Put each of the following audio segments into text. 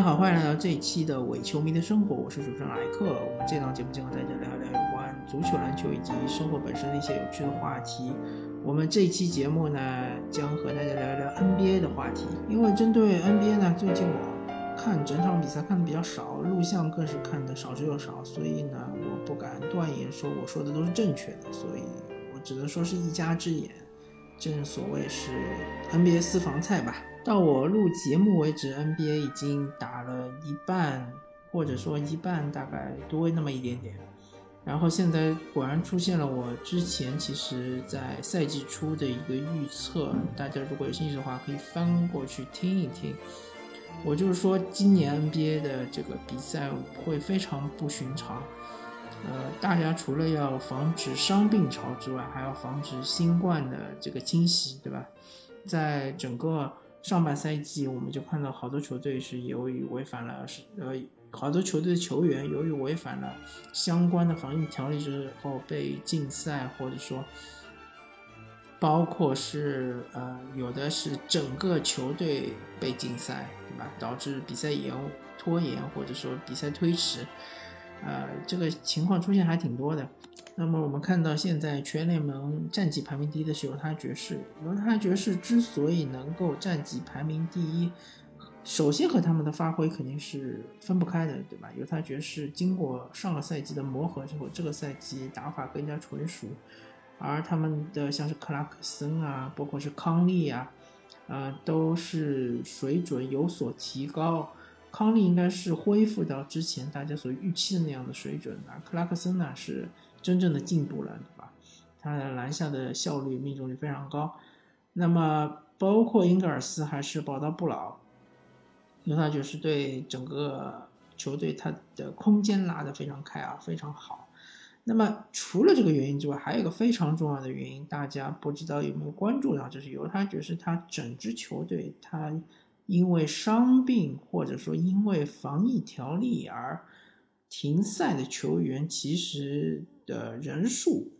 家好，欢迎来到这一期的伪球迷的生活，我是主持人莱克。我们这档节目将和大家聊一聊有关足球、篮球以及生活本身的一些有趣的话题。我们这一期节目呢，将和大家聊一聊 NBA 的话题。因为针对 NBA 呢，最近我看整场比赛看的比较少，录像更是看的少之又少，所以呢，我不敢断言说我说的都是正确的，所以我只能说是一家之言。正所谓是 NBA 私房菜吧。到我录节目为止，NBA 已经打了一半，或者说一半大概多那么一点点。然后现在果然出现了我之前其实在赛季初的一个预测，大家如果有兴趣的话，可以翻过去听一听。我就是说，今年 NBA 的这个比赛会非常不寻常。呃，大家除了要防止伤病潮之外，还要防止新冠的这个侵袭，对吧？在整个上半赛季，我们就看到好多球队是由于违反了是呃，好多球队的球员由于违反了相关的防疫条例之后被禁赛，或者说包括是呃有的是整个球队被禁赛，对吧？导致比赛延误、拖延，或者说比赛推迟，呃，这个情况出现还挺多的。那么我们看到，现在全联盟战绩排名第一的是犹他爵士。犹他爵士之所以能够战绩排名第一，首先和他们的发挥肯定是分不开的，对吧？犹他爵士经过上个赛季的磨合之后，这个赛季打法更加纯熟，而他们的像是克拉克森啊，包括是康利啊，呃，都是水准有所提高。康利应该是恢复到之前大家所预期的那样的水准，而克拉克森呢是。真正的进步了，对吧？他篮下的效率、命中率非常高。那么，包括英格尔斯还是宝刀不老，犹他爵士对整个球队他的空间拉得非常开啊，非常好。那么，除了这个原因之外，还有一个非常重要的原因，大家不知道有没有关注到，就是犹他爵士他整支球队他因为伤病或者说因为防疫条例而停赛的球员，其实。的人数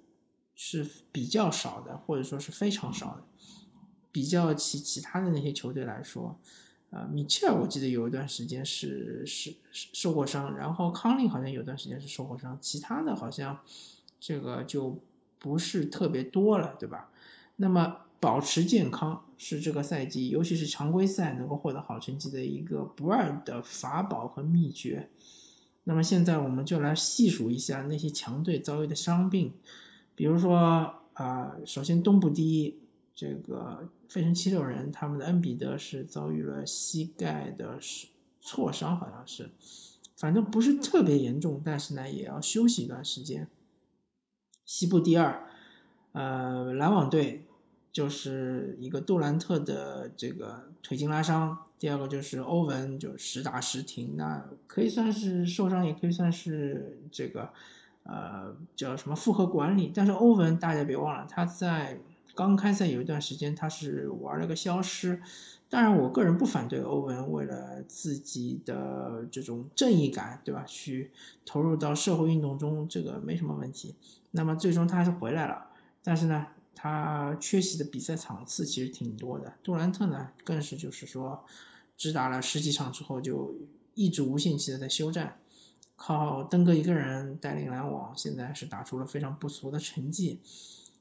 是比较少的，或者说是非常少的。比较起其他的那些球队来说，呃，米切尔我记得有一段时间是是受过伤，然后康利好像有段时间是受过伤，其他的好像这个就不是特别多了，对吧？那么保持健康是这个赛季，尤其是常规赛能够获得好成绩的一个不二的法宝和秘诀。那么现在我们就来细数一下那些强队遭遇的伤病，比如说啊，首先东部第一这个费城七六人，他们的恩比德是遭遇了膝盖的挫伤，好像是，反正不是特别严重，但是呢也要休息一段时间。西部第二，呃，篮网队。就是一个杜兰特的这个腿筋拉伤，第二个就是欧文就实打实停，那可以算是受伤，也可以算是这个，呃，叫什么复合管理。但是欧文大家别忘了，他在刚开赛有一段时间他是玩了个消失。当然，我个人不反对欧文为了自己的这种正义感，对吧？去投入到社会运动中，这个没什么问题。那么最终他还是回来了，但是呢？他缺席的比赛场次其实挺多的，杜兰特呢更是就是说，只打了十几场之后就一直无限期的在休战，靠登哥一个人带领篮网，现在是打出了非常不俗的成绩。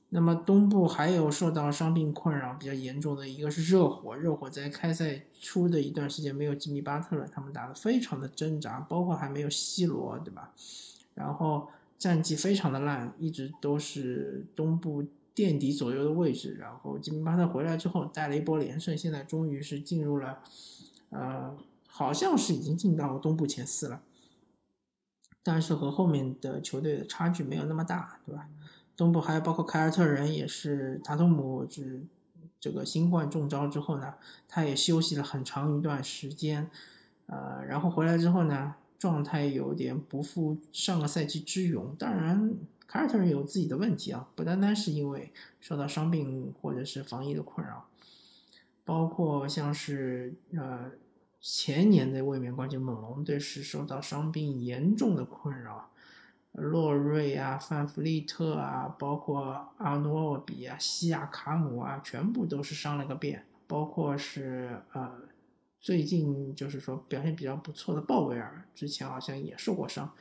那么东部还有受到伤病困扰比较严重的一个是热火，热火在开赛初的一段时间没有吉米巴特了，他们打得非常的挣扎，包括还没有 C 罗，对吧？然后战绩非常的烂，一直都是东部。垫底左右的位置，然后吉米巴特回来之后带了一波连胜，现在终于是进入了，呃，好像是已经进到东部前四了，但是和后面的球队的差距没有那么大，对吧？东部还有包括凯尔特人也是塔图姆是这个新冠中招之后呢，他也休息了很长一段时间，呃，然后回来之后呢，状态有点不复上个赛季之勇，当然。凯尔特人有自己的问题啊，不单单是因为受到伤病或者是防疫的困扰，包括像是呃前年的卫冕冠军猛龙队是受到伤病严重的困扰，洛瑞啊、范弗利特啊，包括阿诺比啊、西亚卡姆啊，全部都是伤了个遍，包括是呃最近就是说表现比较不错的鲍威尔，之前好像也受过伤，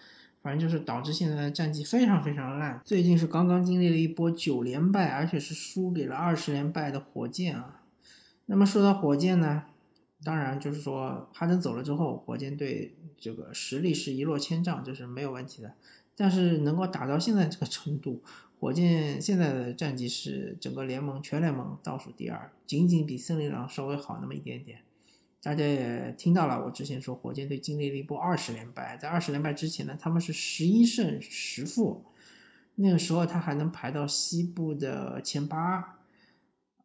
反正就是导致现在的战绩非常非常烂。最近是刚刚经历了一波九连败，而且是输给了二十连败的火箭啊。那么说到火箭呢，当然就是说哈登走了之后，火箭队这个实力是一落千丈，这是没有问题的。但是能够打到现在这个程度，火箭现在的战绩是整个联盟全联盟倒数第二，仅仅比森林狼稍微好那么一点点。大家也听到了，我之前说火箭队经历了一波二十连败，在二十连败之前呢，他们是十一胜十负，那个时候他还能排到西部的前八，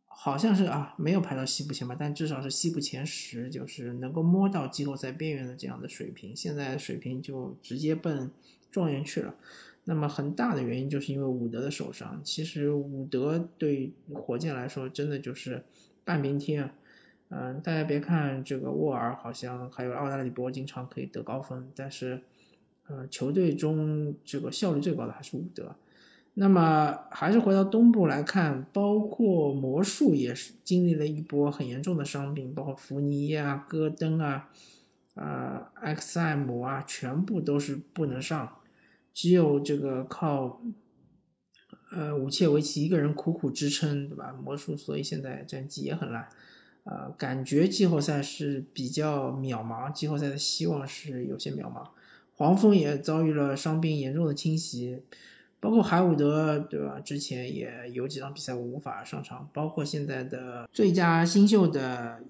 好像是啊，没有排到西部前八，但至少是西部前十，就是能够摸到季后赛边缘的这样的水平。现在水平就直接奔。状元去了，那么很大的原因就是因为伍德的受伤。其实伍德对火箭来说真的就是半边天。嗯，大家别看这个沃尔好像还有奥达里博经常可以得高分，但是，呃，球队中这个效率最高的还是伍德。那么还是回到东部来看，包括魔术也是经历了一波很严重的伤病，包括福尼啊、戈登啊、啊呃、X 艾姆啊，全部都是不能上。只有这个靠，呃，武切维奇一个人苦苦支撑，对吧？魔术所以现在战绩也很烂，呃，感觉季后赛是比较渺茫，季后赛的希望是有些渺茫。黄蜂也遭遇了伤病严重的侵袭，包括海伍德，对吧？之前也有几场比赛无法上场，包括现在的最佳新秀的。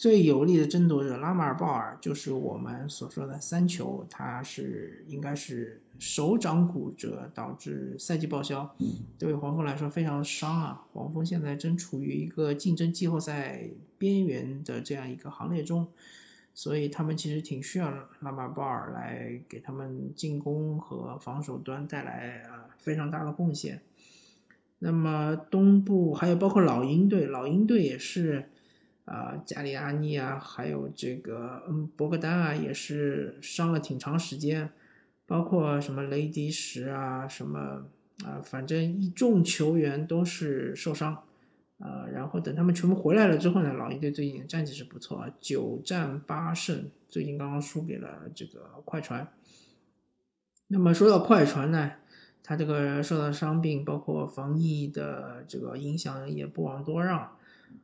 最有力的争夺者拉马尔·鲍尔就是我们所说的三球，他是应该是手掌骨折导致赛季报销，对黄蜂来说非常伤啊！黄蜂现在正处于一个竞争季后赛边缘的这样一个行列中，所以他们其实挺需要拉马尔·鲍尔来给他们进攻和防守端带来啊非常大的贡献。那么东部还有包括老鹰队，老鹰队也是。啊，加里阿尼啊，还有这个嗯，博格丹啊，也是伤了挺长时间，包括什么雷迪什啊，什么啊，反正一众球员都是受伤，啊，然后等他们全部回来了之后呢，老鹰队最近战绩是不错，九战八胜，最近刚刚输给了这个快船。那么说到快船呢，他这个受到伤病，包括防疫的这个影响也不遑多让。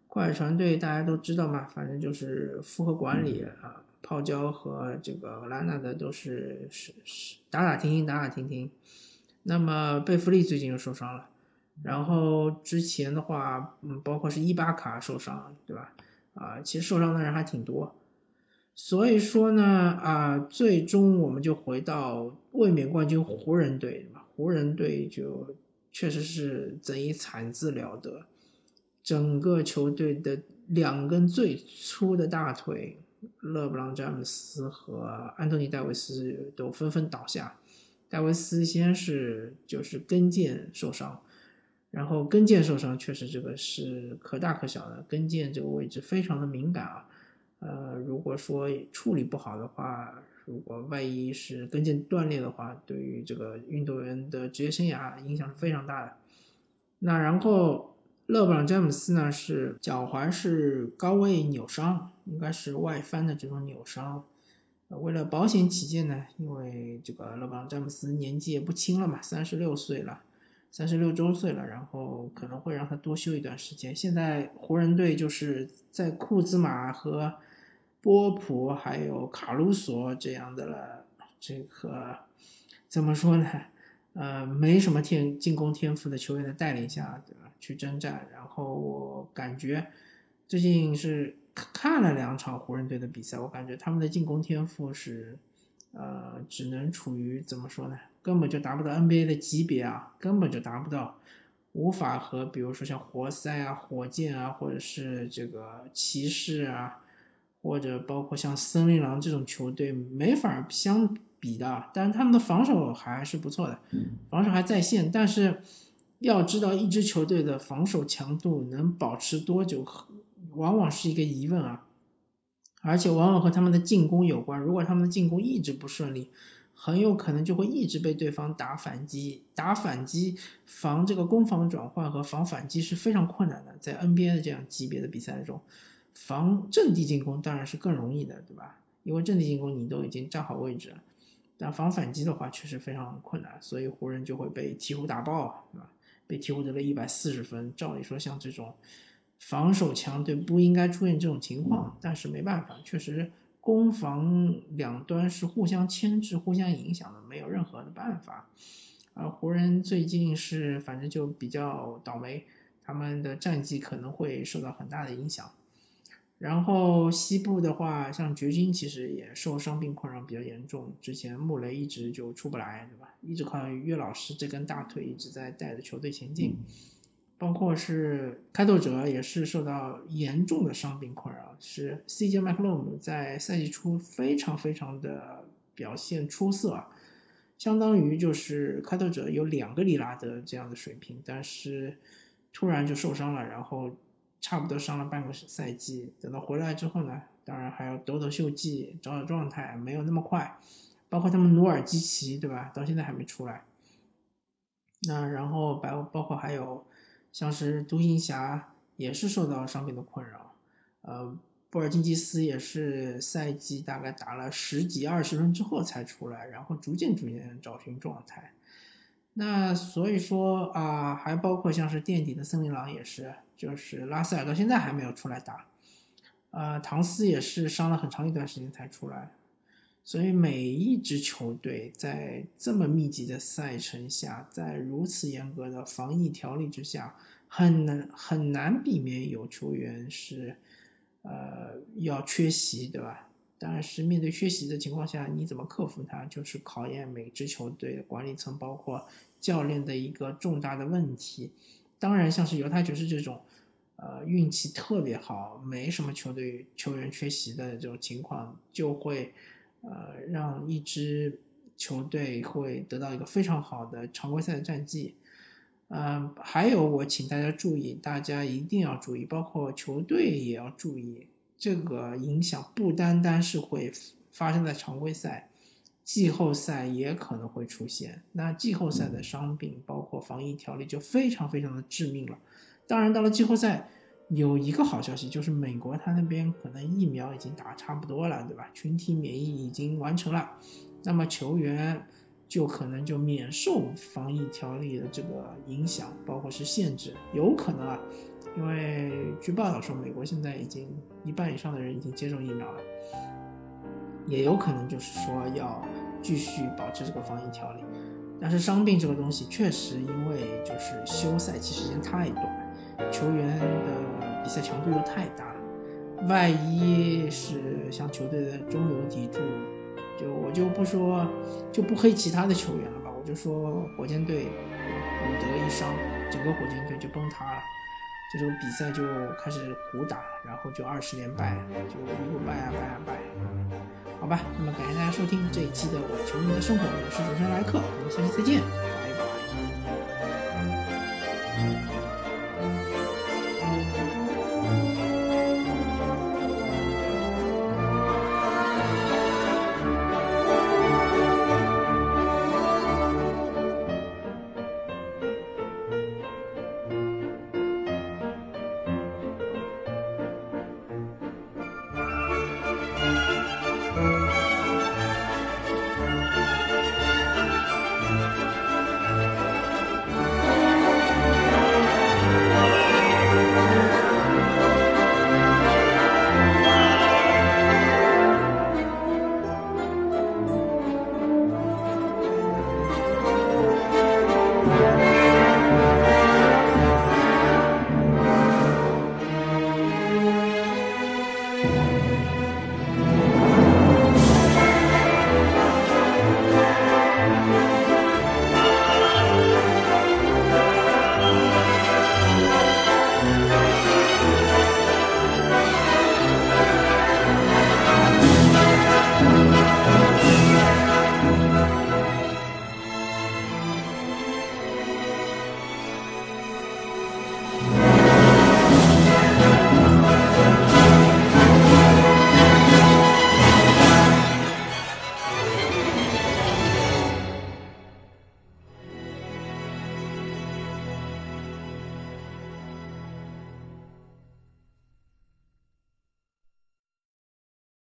快船队大家都知道嘛，反正就是复合管理啊，泡椒和这个兰纳的都是是是打打停停，打打停停。那么贝弗利最近又受伤了，然后之前的话，嗯，包括是伊巴卡受伤，对吧？啊，其实受伤的人还挺多。所以说呢，啊，最终我们就回到卫冕冠军湖人队嘛，湖人队就确实是怎以惨字了得。整个球队的两根最粗的大腿，勒布朗·詹姆斯和安东尼·戴维斯都纷纷倒下。戴维斯先是就是跟腱受伤，然后跟腱受伤确实这个是可大可小的，跟腱这个位置非常的敏感啊。呃，如果说处理不好的话，如果万一是跟腱断裂的话，对于这个运动员的职业生涯影响是非常大的。那然后。勒布朗·詹姆斯呢是脚踝是高位扭伤，应该是外翻的这种扭伤。为了保险起见呢，因为这个勒布朗·詹姆斯年纪也不轻了嘛，三十六岁了，三十六周岁了，然后可能会让他多休一段时间。现在湖人队就是在库兹马和波普还有卡鲁索这样的了，这个怎么说呢？呃，没什么天进攻天赋的球员的带领下，对吧？去征战，然后我感觉最近是看了两场湖人队的比赛，我感觉他们的进攻天赋是，呃，只能处于怎么说呢？根本就达不到 NBA 的级别啊，根本就达不到，无法和比如说像活塞啊、火箭啊，或者是这个骑士啊，或者包括像森林狼这种球队没法相比的。但是他们的防守还是不错的，防守还在线，但是。要知道一支球队的防守强度能保持多久，往往是一个疑问啊，而且往往和他们的进攻有关。如果他们的进攻一直不顺利，很有可能就会一直被对方打反击。打反击防这个攻防转换和防反击是非常困难的，在 NBA 的这样级别的比赛中，防阵地进攻当然是更容易的，对吧？因为阵地进攻你都已经站好位置了，但防反击的话确实非常困难，所以湖人就会被鹈鹕打爆，对吧？被鹈鹕得了一百四十分，照理说像这种防守强队不应该出现这种情况，但是没办法，确实攻防两端是互相牵制、互相影响的，没有任何的办法。而湖人最近是反正就比较倒霉，他们的战绩可能会受到很大的影响。然后西部的话，像掘金其实也受伤病困扰比较严重，之前穆雷一直就出不来，对吧？一直靠约老师这根大腿一直在带着球队前进。包括是开拓者也是受到严重的伤病困扰，是 CJ McCollum 在赛季初非常非常的表现出色，相当于就是开拓者有两个里拉德这样的水平，但是突然就受伤了，然后。差不多上了半个赛季，等到回来之后呢，当然还要抖抖秀技，找找状态，没有那么快。包括他们努尔基奇，对吧？到现在还没出来。那然后包包括还有像是独行侠也是受到伤病的困扰，呃，布尔津吉斯也是赛季大概打了十几二十轮之后才出来，然后逐渐逐渐找寻状态。那所以说啊，还包括像是垫底的森林狼也是。就是拉塞尔到现在还没有出来打，呃，唐斯也是伤了很长一段时间才出来，所以每一支球队在这么密集的赛程下，在如此严格的防疫条例之下，很难很难避免有球员是，呃，要缺席，对吧？但是面对缺席的情况下，你怎么克服它，就是考验每支球队管理层，包括教练的一个重大的问题。当然，像是犹他爵士这种，呃，运气特别好，没什么球队球员缺席的这种情况，就会，呃，让一支球队会得到一个非常好的常规赛的战绩。嗯，还有我请大家注意，大家一定要注意，包括球队也要注意，这个影响不单单是会发生在常规赛。季后赛也可能会出现，那季后赛的伤病包括防疫条例就非常非常的致命了。当然，到了季后赛，有一个好消息就是美国他那边可能疫苗已经打差不多了，对吧？群体免疫已经完成了，那么球员就可能就免受防疫条例的这个影响，包括是限制，有可能啊，因为据报道说，美国现在已经一半以上的人已经接种疫苗了。也有可能就是说要继续保持这个防疫条例，但是伤病这个东西确实因为就是休赛期时间太短，球员的比赛强度又太大了，万一是像球队的中流砥柱，就我就不说就不黑其他的球员了吧，我就说火箭队伍德一伤，整个火箭队就崩塌了。这种比赛就开始胡打，然后就二十连败，就一路败啊败啊败。好吧，那么感谢大家收听这一期的《我球迷的生活》，我是主持人莱克，我们下期再见。